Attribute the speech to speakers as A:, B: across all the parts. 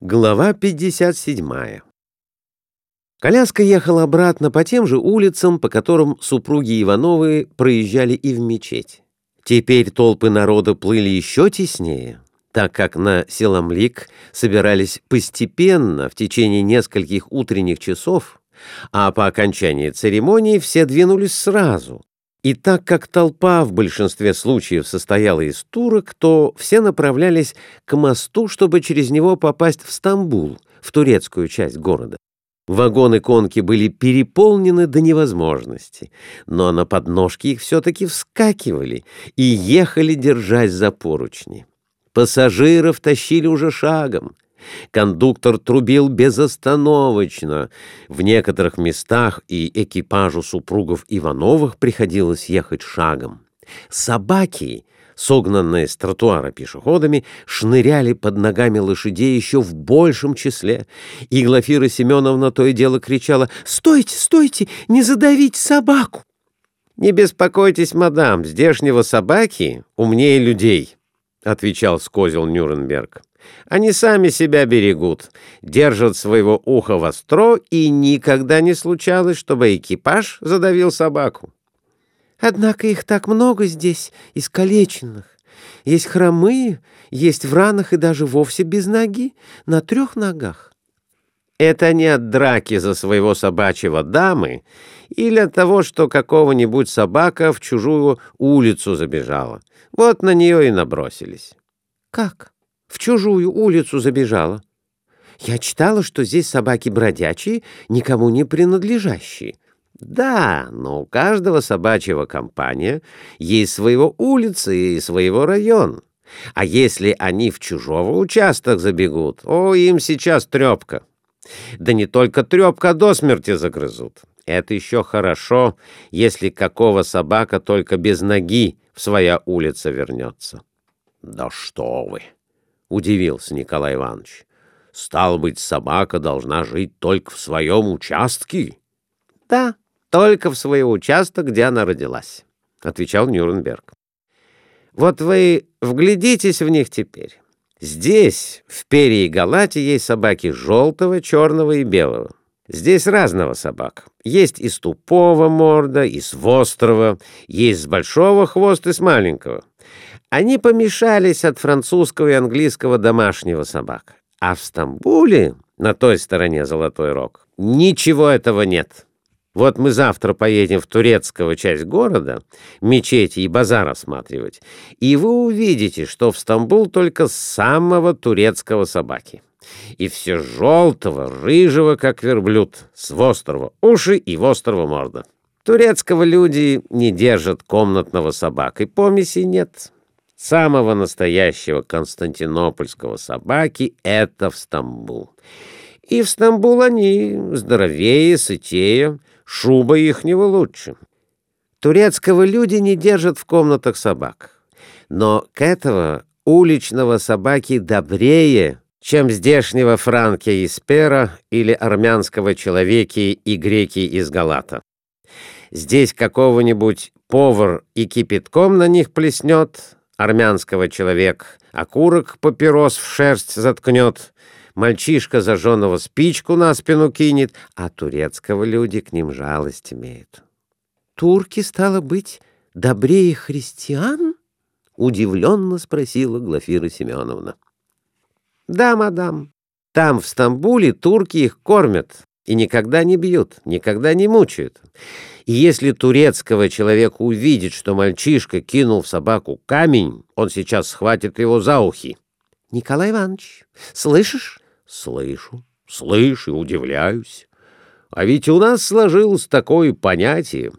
A: Глава 57 Коляска ехала обратно по тем же улицам, по которым супруги Ивановы проезжали и в мечеть. Теперь толпы народа плыли еще теснее, так как на Селамлик собирались постепенно в течение нескольких утренних часов, а по окончании церемонии все двинулись сразу, и так как толпа в большинстве случаев состояла из турок, то все направлялись к мосту, чтобы через него попасть в Стамбул, в турецкую часть города. Вагоны конки были переполнены до невозможности, но на подножке их все-таки вскакивали и ехали, держась за поручни. Пассажиров тащили уже шагом. Кондуктор трубил безостановочно. В некоторых местах и экипажу супругов Ивановых приходилось ехать шагом. Собаки, согнанные с тротуара пешеходами, шныряли под ногами лошадей еще в большем числе. И Глафира Семеновна то и дело кричала «Стойте, стойте, не задавите собаку!» «Не беспокойтесь, мадам, здешнего собаки умнее людей», — отвечал скозел Нюрнберг. Они сами себя берегут, держат своего уха востро, и никогда не случалось, чтобы экипаж задавил собаку.
B: Однако их так много здесь, искалеченных. Есть хромые, есть в ранах и даже вовсе без ноги, на трех ногах.
A: Это не от драки за своего собачьего дамы или от того, что какого-нибудь собака в чужую улицу забежала. Вот на нее и набросились.
B: Как? В чужую улицу забежала. Я читала, что здесь собаки бродячие, никому не принадлежащие.
A: Да, но у каждого собачьего компания есть своего улицы и своего район. А если они в чужого участок забегут, о, им сейчас трепка. Да не только трепка, до смерти загрызут. Это еще хорошо, если какого собака только без ноги в своя улица вернется. Да что вы! — удивился Николай Иванович. — Стал быть, собака должна жить только в своем участке? — Да, только в своем участке, где она родилась, — отвечал Нюрнберг. — Вот вы вглядитесь в них теперь. Здесь, в Перии Галате, есть собаки желтого, черного и белого. Здесь разного собак. Есть и с тупого морда, и с вострого, есть с большого хвоста и с маленького. Они помешались от французского и английского домашнего собак. А в Стамбуле, на той стороне Золотой Рог, ничего этого нет. Вот мы завтра поедем в турецкую часть города, мечети и базар осматривать, и вы увидите, что в Стамбул только самого турецкого собаки. И все желтого, рыжего, как верблюд, с вострого уши и вострого морда. Турецкого люди не держат комнатного собак, и помеси нет самого настоящего константинопольского собаки — это в Стамбул. И в Стамбул они здоровее, сытее, шуба ихнего лучше. Турецкого люди не держат в комнатах собак. Но к этого уличного собаки добрее, чем здешнего франки из Пера или армянского человеки и греки из Галата. Здесь какого-нибудь повар и кипятком на них плеснет, армянского человек окурок папирос в шерсть заткнет, мальчишка зажженного спичку на спину кинет, а турецкого люди к ним жалость имеют.
B: «Турки, стало быть, добрее христиан?» — удивленно спросила Глафира Семеновна.
A: «Да, мадам, там, в Стамбуле, турки их кормят и никогда не бьют, никогда не мучают. И если турецкого человека увидит, что мальчишка кинул в собаку камень, он сейчас схватит его за ухи.
B: — Николай Иванович, слышишь?
A: — Слышу, слышу и удивляюсь. А ведь у нас сложилось такое понятие,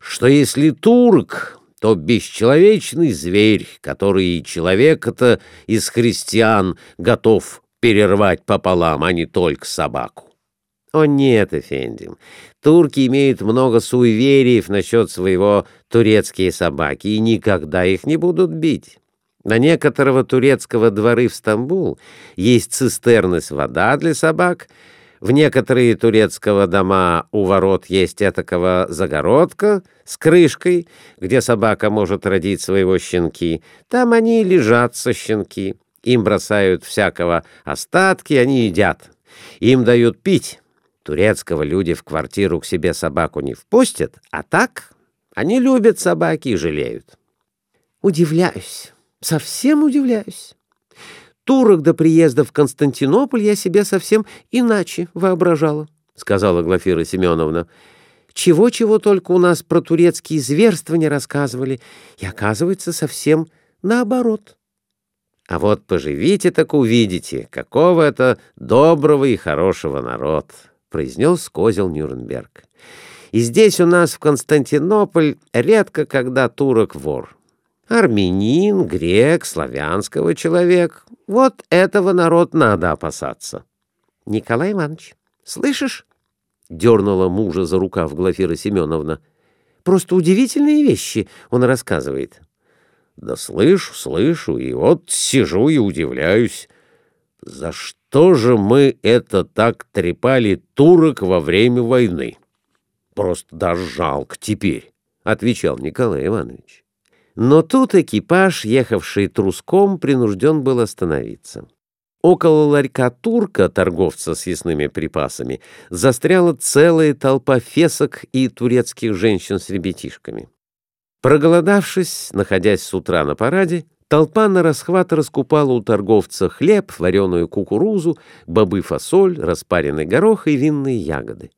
A: что если турк, то бесчеловечный зверь, который человека-то из христиан готов перервать пополам, а не только собаку. О нет, Эфенди, турки имеют много суевериев насчет своего турецкие собаки и никогда их не будут бить. На некоторого турецкого дворы в Стамбул есть цистерны с вода для собак, в некоторые турецкого дома у ворот есть этакого загородка с крышкой, где собака может родить своего щенки. Там они лежат со щенки. Им бросают всякого остатки, они едят. Им дают пить. Турецкого люди в квартиру к себе собаку не впустят, а так они любят собаки и жалеют.
B: Удивляюсь, совсем удивляюсь. Турок до приезда в Константинополь я себе совсем иначе воображала, — сказала Глафира Семеновна. Чего-чего только у нас про турецкие зверства не рассказывали, и оказывается совсем наоборот.
A: А вот поживите, так увидите, какого это доброго и хорошего народ, — произнес козел Нюрнберг. И здесь у нас в Константинополь редко когда турок-вор. Армянин, грек, славянского человек — вот этого народ надо опасаться.
B: — Николай Иванович, слышишь? — дернула мужа за рукав Глафира Семеновна. — Просто удивительные вещи он рассказывает.
A: — да слышу, слышу, и вот сижу и удивляюсь. За что же мы это так трепали турок во время войны? Просто даже жалко теперь, — отвечал Николай Иванович.
B: Но тут экипаж, ехавший труском, принужден был остановиться. Около ларька турка, торговца с ясными припасами, застряла целая толпа фесок и турецких женщин с ребятишками. Проголодавшись, находясь с утра на параде, толпа на расхват раскупала у торговца хлеб, вареную кукурузу, бобы-фасоль, распаренный горох и винные ягоды.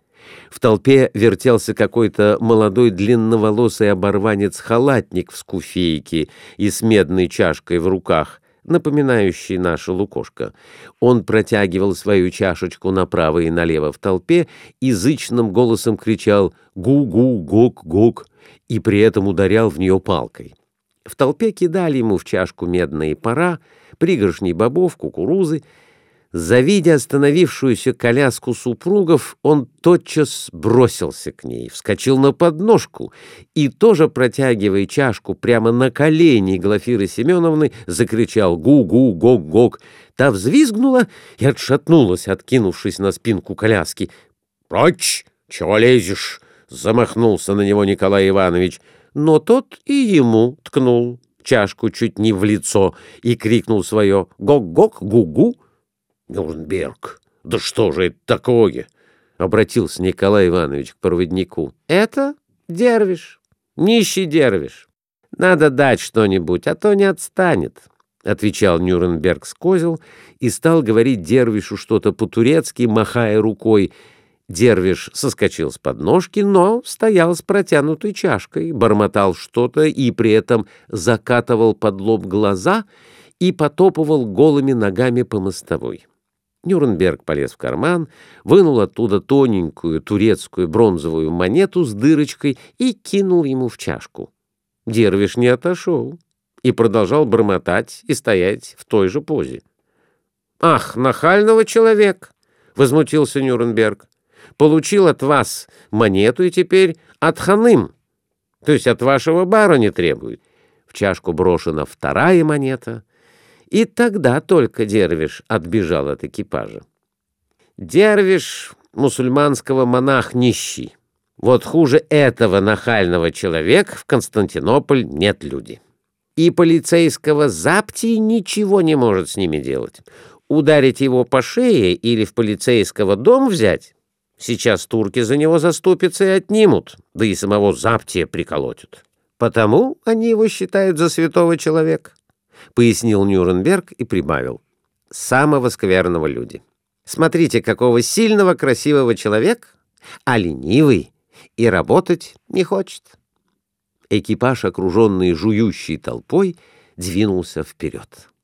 B: В толпе вертелся какой-то молодой длинноволосый оборванец-халатник в скуфейке и с медной чашкой в руках, напоминающий наше лукошко. Он протягивал свою чашечку направо и налево в толпе и зычным голосом кричал «Гу-гу-гук-гук!» и при этом ударял в нее палкой. В толпе кидали ему в чашку медные пора, пригоршни бобов, кукурузы. Завидя остановившуюся коляску супругов, он тотчас бросился к ней, вскочил на подножку и, тоже протягивая чашку прямо на колени Глафиры Семеновны, закричал «Гу-гу-гок-гок!». Та взвизгнула и отшатнулась, откинувшись на спинку коляски.
A: «Прочь! Чего лезешь?» — замахнулся на него Николай Иванович,
B: но тот и ему ткнул чашку чуть не в лицо и крикнул свое «Гок-гок, гу-гу!»
A: «Нюрнберг, да что же это такое?» — обратился Николай Иванович к проводнику.
B: «Это дервиш, нищий дервиш. Надо дать что-нибудь, а то не отстанет». — отвечал Нюрнберг с козел и стал говорить Дервишу что-то по-турецки, махая рукой, Дервиш соскочил с подножки, но стоял с протянутой чашкой, бормотал что-то и при этом закатывал под лоб глаза и потопывал голыми ногами по мостовой. Нюрнберг полез в карман, вынул оттуда тоненькую турецкую бронзовую монету с дырочкой и кинул ему в чашку. Дервиш не отошел и продолжал бормотать и стоять в той же позе. «Ах, нахального человек!» — возмутился Нюрнберг получил от вас монету и теперь от ханым, то есть от вашего бароня требует. В чашку брошена вторая монета, и тогда только Дервиш отбежал от экипажа. Дервиш мусульманского монах нищий. Вот хуже этого нахального человека в Константинополь нет люди. И полицейского заптии ничего не может с ними делать. Ударить его по шее или в полицейского дом взять Сейчас турки за него заступятся и отнимут, да и самого Заптия приколотят. Потому они его считают за святого человека, — пояснил Нюрнберг и прибавил. Самого скверного люди. Смотрите, какого сильного, красивого человека, а ленивый и работать не хочет. Экипаж, окруженный жующей толпой, двинулся вперед.